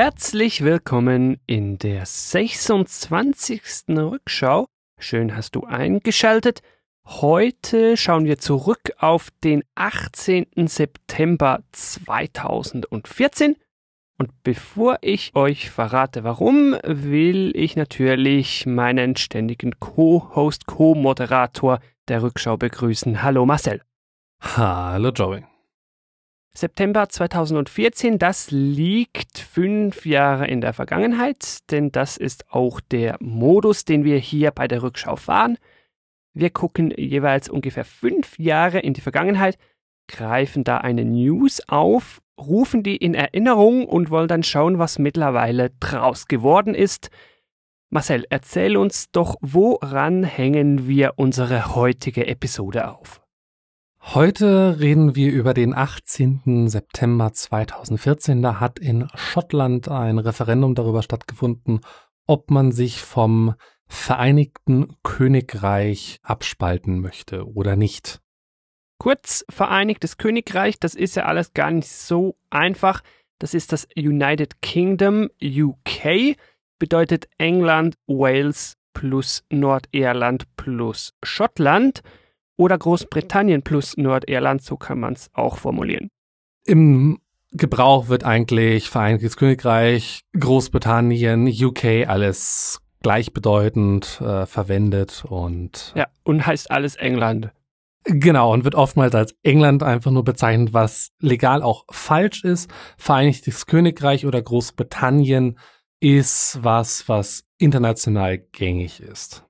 Herzlich willkommen in der 26. Rückschau. Schön hast du eingeschaltet. Heute schauen wir zurück auf den 18. September 2014. Und bevor ich euch verrate, warum, will ich natürlich meinen ständigen Co-Host, Co-Moderator der Rückschau begrüßen. Hallo Marcel. Hallo Joey. September 2014, das liegt fünf Jahre in der Vergangenheit, denn das ist auch der Modus, den wir hier bei der Rückschau fahren. Wir gucken jeweils ungefähr fünf Jahre in die Vergangenheit, greifen da eine News auf, rufen die in Erinnerung und wollen dann schauen, was mittlerweile draus geworden ist. Marcel, erzähl uns doch, woran hängen wir unsere heutige Episode auf? Heute reden wir über den 18. September 2014. Da hat in Schottland ein Referendum darüber stattgefunden, ob man sich vom Vereinigten Königreich abspalten möchte oder nicht. Kurz Vereinigtes Königreich, das ist ja alles gar nicht so einfach. Das ist das United Kingdom UK, bedeutet England, Wales plus Nordirland plus Schottland oder Großbritannien plus Nordirland, so kann man es auch formulieren. Im Gebrauch wird eigentlich Vereinigtes Königreich, Großbritannien, UK alles gleichbedeutend äh, verwendet und ja und heißt alles England. Genau, und wird oftmals als England einfach nur bezeichnet, was legal auch falsch ist. Vereinigtes Königreich oder Großbritannien ist was, was international gängig ist.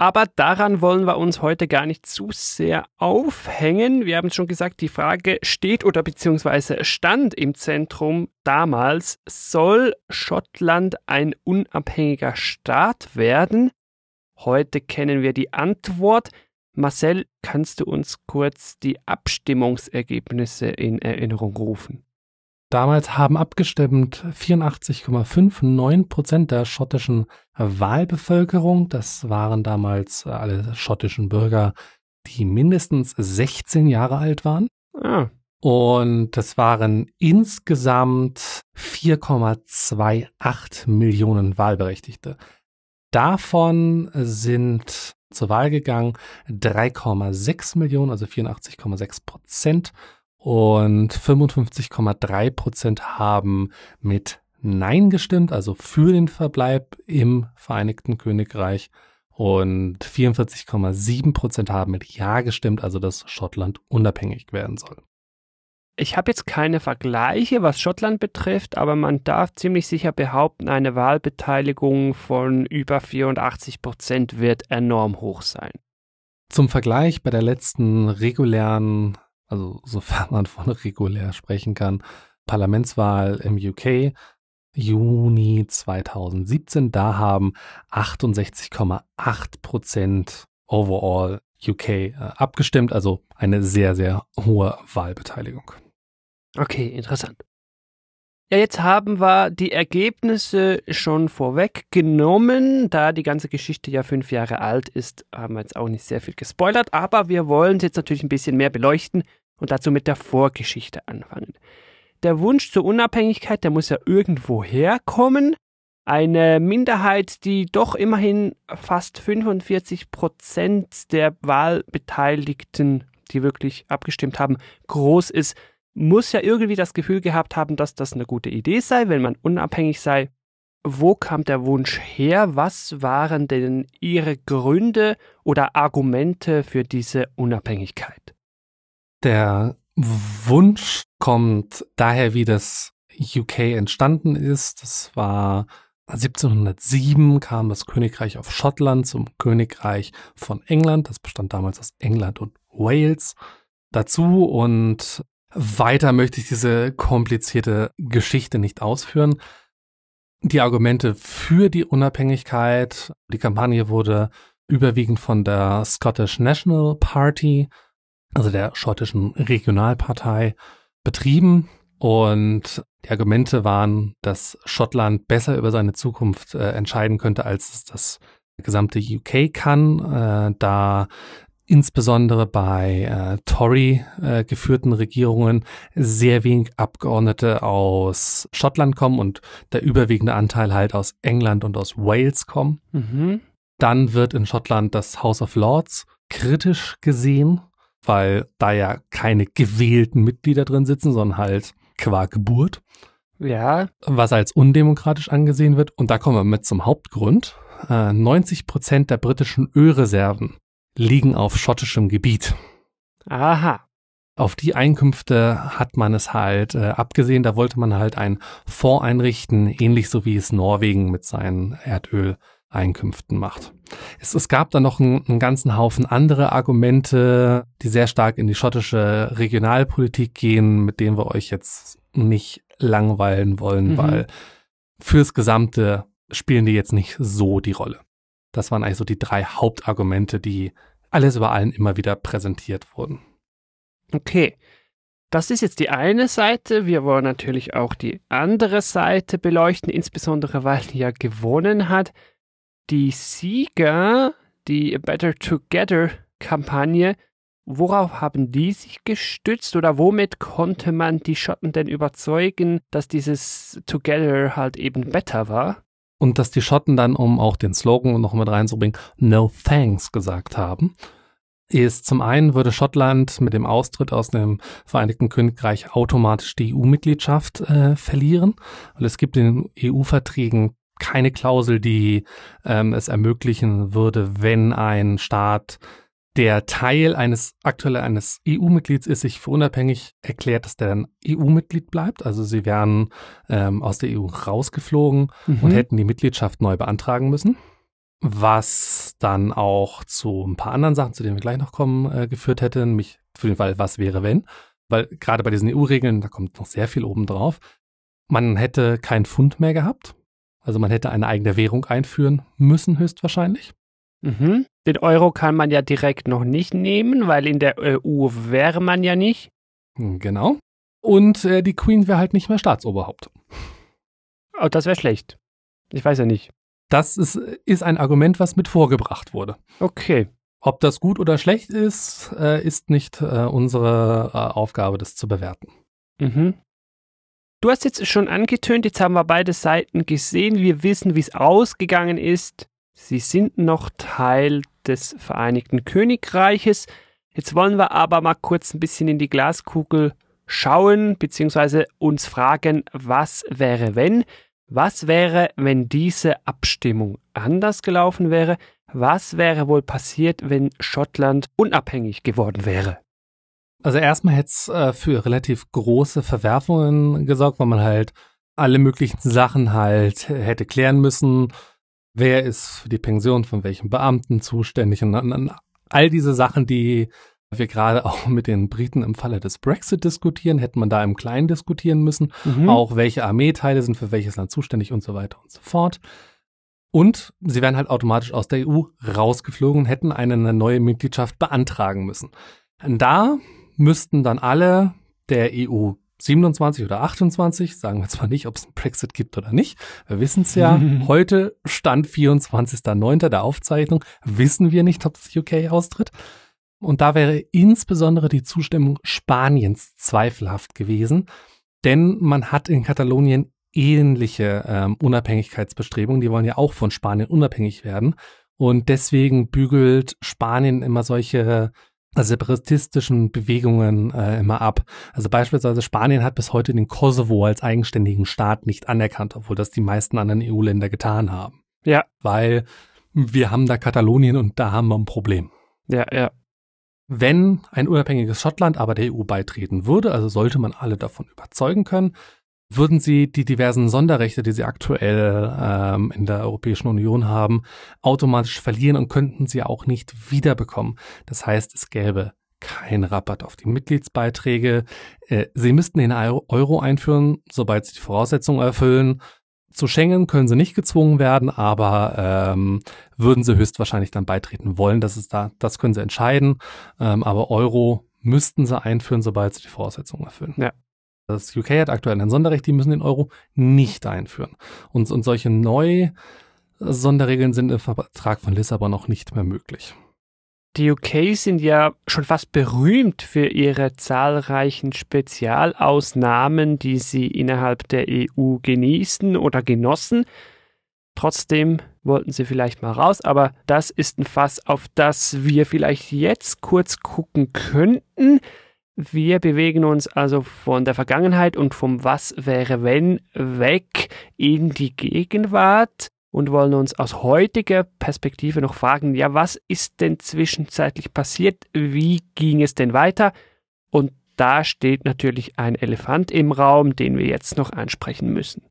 Aber daran wollen wir uns heute gar nicht zu sehr aufhängen. Wir haben schon gesagt, die Frage steht oder beziehungsweise stand im Zentrum damals, soll Schottland ein unabhängiger Staat werden? Heute kennen wir die Antwort. Marcel, kannst du uns kurz die Abstimmungsergebnisse in Erinnerung rufen? Damals haben abgestimmt 84,59 Prozent der schottischen Wahlbevölkerung. Das waren damals alle schottischen Bürger, die mindestens 16 Jahre alt waren. Ah. Und das waren insgesamt 4,28 Millionen Wahlberechtigte. Davon sind zur Wahl gegangen 3,6 Millionen, also 84,6 Prozent und 55,3 Prozent haben mit Nein gestimmt, also für den Verbleib im Vereinigten Königreich. Und 44,7 Prozent haben mit Ja gestimmt, also dass Schottland unabhängig werden soll. Ich habe jetzt keine Vergleiche, was Schottland betrifft, aber man darf ziemlich sicher behaupten, eine Wahlbeteiligung von über 84 Prozent wird enorm hoch sein. Zum Vergleich bei der letzten regulären also sofern man von regulär sprechen kann, Parlamentswahl im UK, Juni 2017. Da haben 68,8 Prozent overall UK äh, abgestimmt, also eine sehr, sehr hohe Wahlbeteiligung. Okay, interessant. Ja, jetzt haben wir die Ergebnisse schon vorweggenommen. Da die ganze Geschichte ja fünf Jahre alt ist, haben wir jetzt auch nicht sehr viel gespoilert, aber wir wollen es jetzt natürlich ein bisschen mehr beleuchten und dazu mit der Vorgeschichte anfangen. Der Wunsch zur Unabhängigkeit, der muss ja irgendwo herkommen. Eine Minderheit, die doch immerhin fast 45 Prozent der Wahlbeteiligten, die wirklich abgestimmt haben, groß ist, muss ja irgendwie das Gefühl gehabt haben, dass das eine gute Idee sei, wenn man unabhängig sei. Wo kam der Wunsch her? Was waren denn Ihre Gründe oder Argumente für diese Unabhängigkeit? Der Wunsch kommt daher, wie das UK entstanden ist. Das war 1707 kam das Königreich auf Schottland zum Königreich von England. Das bestand damals aus England und Wales dazu und weiter möchte ich diese komplizierte Geschichte nicht ausführen. Die Argumente für die Unabhängigkeit, die Kampagne wurde überwiegend von der Scottish National Party, also der schottischen Regionalpartei, betrieben. Und die Argumente waren, dass Schottland besser über seine Zukunft äh, entscheiden könnte, als es das gesamte UK kann, äh, da insbesondere bei äh, Tory äh, geführten Regierungen sehr wenig Abgeordnete aus Schottland kommen und der überwiegende Anteil halt aus England und aus Wales kommen. Mhm. Dann wird in Schottland das House of Lords kritisch gesehen, weil da ja keine gewählten Mitglieder drin sitzen, sondern halt qua Geburt. Ja. Was als undemokratisch angesehen wird. Und da kommen wir mit zum Hauptgrund. Äh, 90 Prozent der britischen Ölreserven liegen auf schottischem Gebiet. Aha. Auf die Einkünfte hat man es halt äh, abgesehen. Da wollte man halt einen Fonds einrichten, ähnlich so wie es Norwegen mit seinen Erdöleinkünften macht. Es, es gab da noch einen, einen ganzen Haufen andere Argumente, die sehr stark in die schottische Regionalpolitik gehen, mit denen wir euch jetzt nicht langweilen wollen, Mhm. weil fürs Gesamte spielen die jetzt nicht so die Rolle. Das waren eigentlich so die drei Hauptargumente, die alles über allen immer wieder präsentiert wurden. Okay. Das ist jetzt die eine Seite. Wir wollen natürlich auch die andere Seite beleuchten, insbesondere weil die ja gewonnen hat. Die Sieger, die Better Together Kampagne, worauf haben die sich gestützt oder womit konnte man die Schotten denn überzeugen, dass dieses Together halt eben better war? Und dass die Schotten dann, um auch den Slogan noch mit reinzubringen, No Thanks gesagt haben, ist zum einen würde Schottland mit dem Austritt aus dem Vereinigten Königreich automatisch die EU-Mitgliedschaft äh, verlieren. Und es gibt in den EU-Verträgen keine Klausel, die ähm, es ermöglichen würde, wenn ein Staat, der Teil eines aktuell eines EU-Mitglieds ist, sich für unabhängig erklärt, dass der dann EU-Mitglied bleibt. Also sie wären ähm, aus der EU rausgeflogen und Mhm. hätten die Mitgliedschaft neu beantragen müssen. Was dann auch zu ein paar anderen Sachen, zu denen wir gleich noch kommen, äh, geführt hätte, nämlich für den Fall, was wäre, wenn. Weil gerade bei diesen EU-Regeln, da kommt noch sehr viel oben drauf. Man hätte kein Pfund mehr gehabt. Also man hätte eine eigene Währung einführen müssen, höchstwahrscheinlich. Mhm. Den Euro kann man ja direkt noch nicht nehmen, weil in der EU wäre man ja nicht. Hm, Genau. Und äh, die Queen wäre halt nicht mehr Staatsoberhaupt. Oh, das wäre schlecht. Ich weiß ja nicht. Das ist, ist ein Argument, was mit vorgebracht wurde. Okay. Ob das gut oder schlecht ist, äh, ist nicht äh, unsere äh, Aufgabe, das zu bewerten. Mhm. Du hast jetzt schon angetönt, jetzt haben wir beide Seiten gesehen. Wir wissen, wie es ausgegangen ist. Sie sind noch Teil des Vereinigten Königreiches. Jetzt wollen wir aber mal kurz ein bisschen in die Glaskugel schauen, beziehungsweise uns fragen, was wäre, wenn? Was wäre, wenn diese Abstimmung anders gelaufen wäre? Was wäre wohl passiert, wenn Schottland unabhängig geworden wäre? Also erstmal hätte es äh, für relativ große Verwerfungen gesorgt, weil man halt alle möglichen Sachen halt hätte klären müssen. Wer ist für die Pension von welchem Beamten zuständig und, und, und all diese Sachen, die wir gerade auch mit den Briten im Falle des Brexit diskutieren, hätte man da im Kleinen diskutieren müssen. Mhm. auch welche Armeeteile sind für welches Land zuständig und so weiter und so fort. Und sie wären halt automatisch aus der EU rausgeflogen und hätten eine neue Mitgliedschaft beantragen müssen. Und da müssten dann alle der EU 27 oder 28, sagen wir zwar nicht, ob es einen Brexit gibt oder nicht, wir wissen es ja, heute Stand 24.09. der Aufzeichnung, wissen wir nicht, ob das UK austritt. Und da wäre insbesondere die Zustimmung Spaniens zweifelhaft gewesen, denn man hat in Katalonien ähnliche ähm, Unabhängigkeitsbestrebungen. Die wollen ja auch von Spanien unabhängig werden. Und deswegen bügelt Spanien immer solche separatistischen Bewegungen äh, immer ab. Also beispielsweise Spanien hat bis heute den Kosovo als eigenständigen Staat nicht anerkannt, obwohl das die meisten anderen EU-Länder getan haben. Ja. Weil wir haben da Katalonien und da haben wir ein Problem. Ja, ja. Wenn ein unabhängiges Schottland aber der EU beitreten würde, also sollte man alle davon überzeugen können, würden sie die diversen Sonderrechte, die sie aktuell ähm, in der Europäischen Union haben, automatisch verlieren und könnten sie auch nicht wiederbekommen. Das heißt, es gäbe kein Rabatt auf die Mitgliedsbeiträge. Äh, sie müssten den Euro einführen, sobald sie die Voraussetzungen erfüllen. Zu Schengen können sie nicht gezwungen werden, aber ähm, würden sie höchstwahrscheinlich dann beitreten wollen. Das ist da, das können sie entscheiden. Ähm, aber Euro müssten sie einführen, sobald sie die Voraussetzungen erfüllen. Ja. Das UK hat aktuell ein Sonderrecht, die müssen den Euro nicht einführen. Und, und solche neu Sonderregeln sind im Vertrag von Lissabon noch nicht mehr möglich. Die UK sind ja schon fast berühmt für ihre zahlreichen Spezialausnahmen, die sie innerhalb der EU genießen oder genossen. Trotzdem wollten sie vielleicht mal raus, aber das ist ein Fass, auf das wir vielleicht jetzt kurz gucken könnten. Wir bewegen uns also von der Vergangenheit und vom Was wäre wenn weg in die Gegenwart und wollen uns aus heutiger Perspektive noch fragen, ja, was ist denn zwischenzeitlich passiert? Wie ging es denn weiter? Und da steht natürlich ein Elefant im Raum, den wir jetzt noch ansprechen müssen.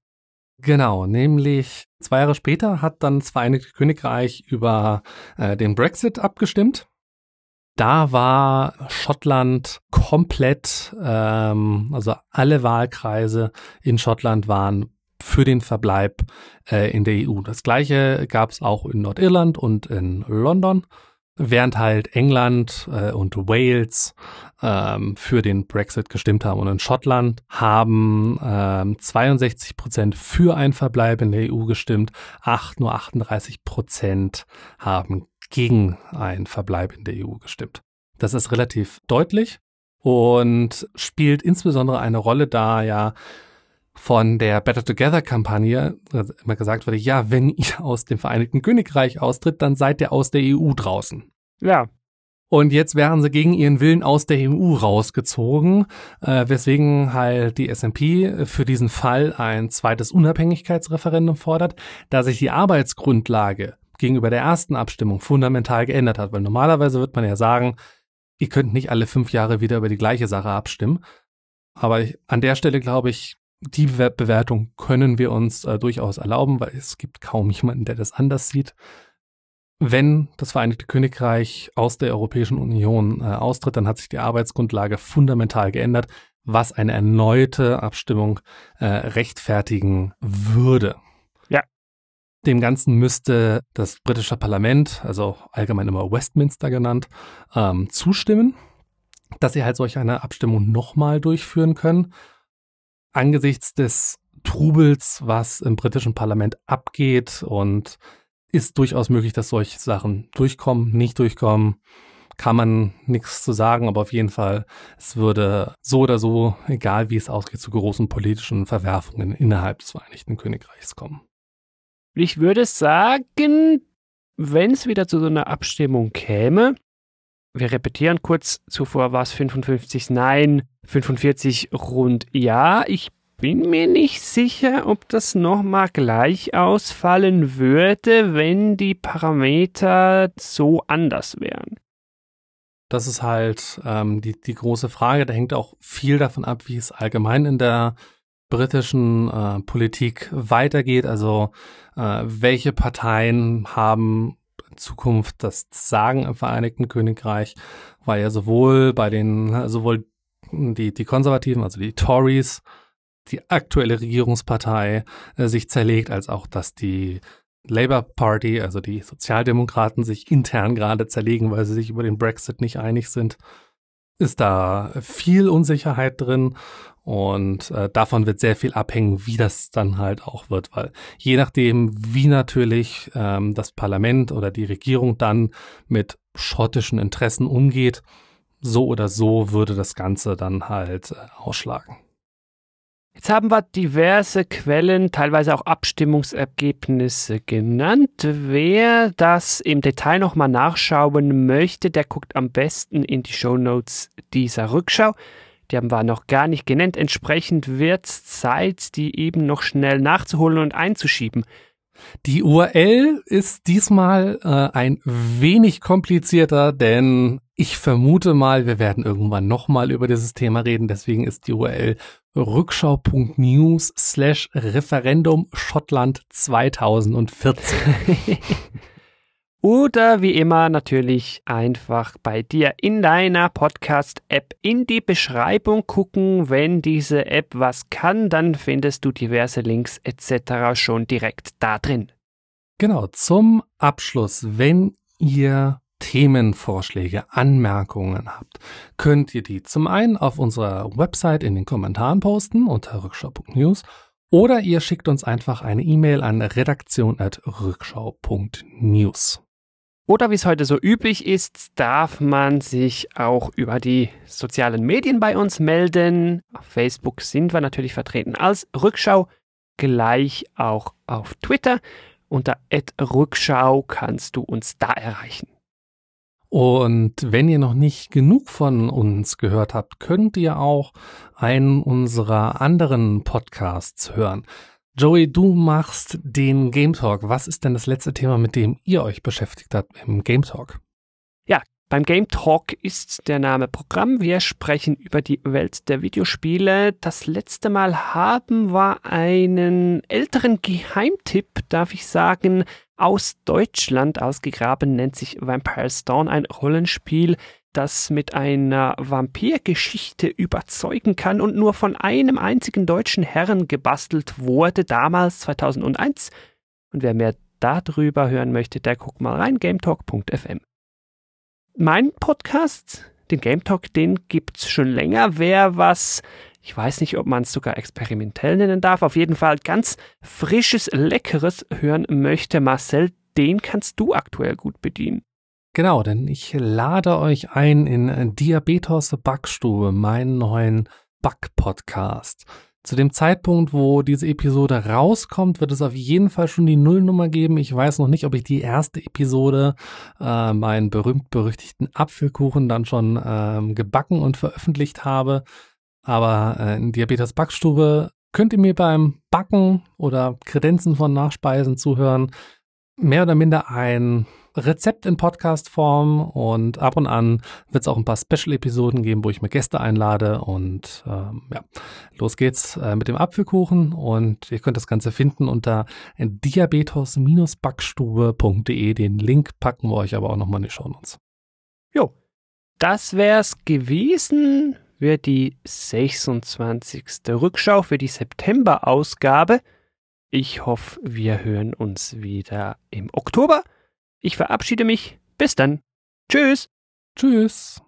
Genau, nämlich zwei Jahre später hat dann das Vereinigte Königreich über äh, den Brexit abgestimmt. Da war Schottland komplett, ähm, also alle Wahlkreise in Schottland waren für den Verbleib äh, in der EU. Das gleiche gab es auch in Nordirland und in London während halt England äh, und Wales ähm, für den Brexit gestimmt haben. Und in Schottland haben ähm, 62 Prozent für ein Verbleib in der EU gestimmt, acht, nur 38 Prozent haben gegen ein Verbleib in der EU gestimmt. Das ist relativ deutlich und spielt insbesondere eine Rolle, da ja von der Better Together Kampagne immer gesagt wurde, ja, wenn ihr aus dem Vereinigten Königreich austritt, dann seid ihr aus der EU draußen. Ja. Und jetzt wären sie gegen ihren Willen aus der EU rausgezogen, äh, weswegen halt die SMP für diesen Fall ein zweites Unabhängigkeitsreferendum fordert, da sich die Arbeitsgrundlage gegenüber der ersten Abstimmung fundamental geändert hat. Weil normalerweise wird man ja sagen, ihr könnt nicht alle fünf Jahre wieder über die gleiche Sache abstimmen. Aber ich, an der Stelle glaube ich, die Bewertung können wir uns äh, durchaus erlauben, weil es gibt kaum jemanden, der das anders sieht. Wenn das Vereinigte Königreich aus der Europäischen Union äh, austritt, dann hat sich die Arbeitsgrundlage fundamental geändert, was eine erneute Abstimmung äh, rechtfertigen würde. Dem Ganzen müsste das britische Parlament, also allgemein immer Westminster genannt, ähm, zustimmen, dass sie halt solch eine Abstimmung nochmal durchführen können angesichts des Trubels, was im britischen Parlament abgeht und ist durchaus möglich, dass solche Sachen durchkommen, nicht durchkommen, kann man nichts zu sagen, aber auf jeden Fall, es würde so oder so, egal wie es ausgeht, zu großen politischen Verwerfungen innerhalb des Vereinigten Königreichs kommen. Ich würde sagen, wenn es wieder zu so einer Abstimmung käme, wir repetieren kurz, zuvor war es 55 Nein, 45 rund Ja. Ich bin mir nicht sicher, ob das nochmal gleich ausfallen würde, wenn die Parameter so anders wären. Das ist halt ähm, die, die große Frage. Da hängt auch viel davon ab, wie es allgemein in der britischen äh, Politik weitergeht. Also äh, welche Parteien haben Zukunft das Sagen im Vereinigten Königreich, weil ja sowohl bei den, sowohl die, die Konservativen, also die Tories, die aktuelle Regierungspartei äh, sich zerlegt, als auch, dass die Labour Party, also die Sozialdemokraten, sich intern gerade zerlegen, weil sie sich über den Brexit nicht einig sind ist da viel Unsicherheit drin und äh, davon wird sehr viel abhängen, wie das dann halt auch wird, weil je nachdem, wie natürlich ähm, das Parlament oder die Regierung dann mit schottischen Interessen umgeht, so oder so würde das Ganze dann halt äh, ausschlagen. Jetzt haben wir diverse Quellen, teilweise auch Abstimmungsergebnisse genannt. Wer das im Detail nochmal nachschauen möchte, der guckt am besten in die Shownotes dieser Rückschau. Die haben wir noch gar nicht genannt. Entsprechend wird es Zeit, die eben noch schnell nachzuholen und einzuschieben. Die URL ist diesmal äh, ein wenig komplizierter, denn ich vermute mal, wir werden irgendwann nochmal über dieses Thema reden. Deswegen ist die URL rückschau.news slash Referendum Schottland 2014. Oder wie immer natürlich einfach bei dir in deiner Podcast-App in die Beschreibung gucken. Wenn diese App was kann, dann findest du diverse Links etc. schon direkt da drin. Genau, zum Abschluss, wenn ihr Themenvorschläge, Anmerkungen habt, könnt ihr die zum einen auf unserer Website in den Kommentaren posten unter rückschau.news oder ihr schickt uns einfach eine E-Mail an redaktion.rückschau.news. Oder wie es heute so üblich ist, darf man sich auch über die sozialen Medien bei uns melden. Auf Facebook sind wir natürlich vertreten als Rückschau, gleich auch auf Twitter. Unter Rückschau kannst du uns da erreichen. Und wenn ihr noch nicht genug von uns gehört habt, könnt ihr auch einen unserer anderen Podcasts hören. Joey, du machst den Game Talk. Was ist denn das letzte Thema, mit dem ihr euch beschäftigt habt im Game Talk? Ja, beim Game Talk ist der Name Programm. Wir sprechen über die Welt der Videospiele. Das letzte Mal haben wir einen älteren Geheimtipp, darf ich sagen, aus Deutschland ausgegraben, nennt sich Vampire's Dawn, ein Rollenspiel, das mit einer Vampirgeschichte überzeugen kann und nur von einem einzigen deutschen Herren gebastelt wurde, damals 2001. Und wer mehr darüber hören möchte, der guckt mal rein, gametalk.fm. Mein Podcast, den Game Talk, den gibt's schon länger. Wer was, ich weiß nicht, ob man es sogar experimentell nennen darf, auf jeden Fall ganz frisches, leckeres hören möchte, Marcel, den kannst du aktuell gut bedienen. Genau, denn ich lade euch ein in Diabetes Backstube, meinen neuen Back-Podcast. Zu dem Zeitpunkt, wo diese Episode rauskommt, wird es auf jeden Fall schon die Nullnummer geben. Ich weiß noch nicht, ob ich die erste Episode, äh, meinen berühmt-berüchtigten Apfelkuchen, dann schon ähm, gebacken und veröffentlicht habe. Aber äh, in Diabetes Backstube könnt ihr mir beim Backen oder Kredenzen von Nachspeisen zuhören. Mehr oder minder ein Rezept in Podcast-Form und ab und an wird es auch ein paar Special-Episoden geben, wo ich mir Gäste einlade und ähm, ja, los geht's äh, mit dem Apfelkuchen und ihr könnt das Ganze finden unter diabetes-backstube.de. Den Link packen wir euch aber auch nochmal in die Show Notes. Jo, das wär's gewesen für die 26. Rückschau für die September-Ausgabe. Ich hoffe, wir hören uns wieder im Oktober. Ich verabschiede mich. Bis dann. Tschüss. Tschüss.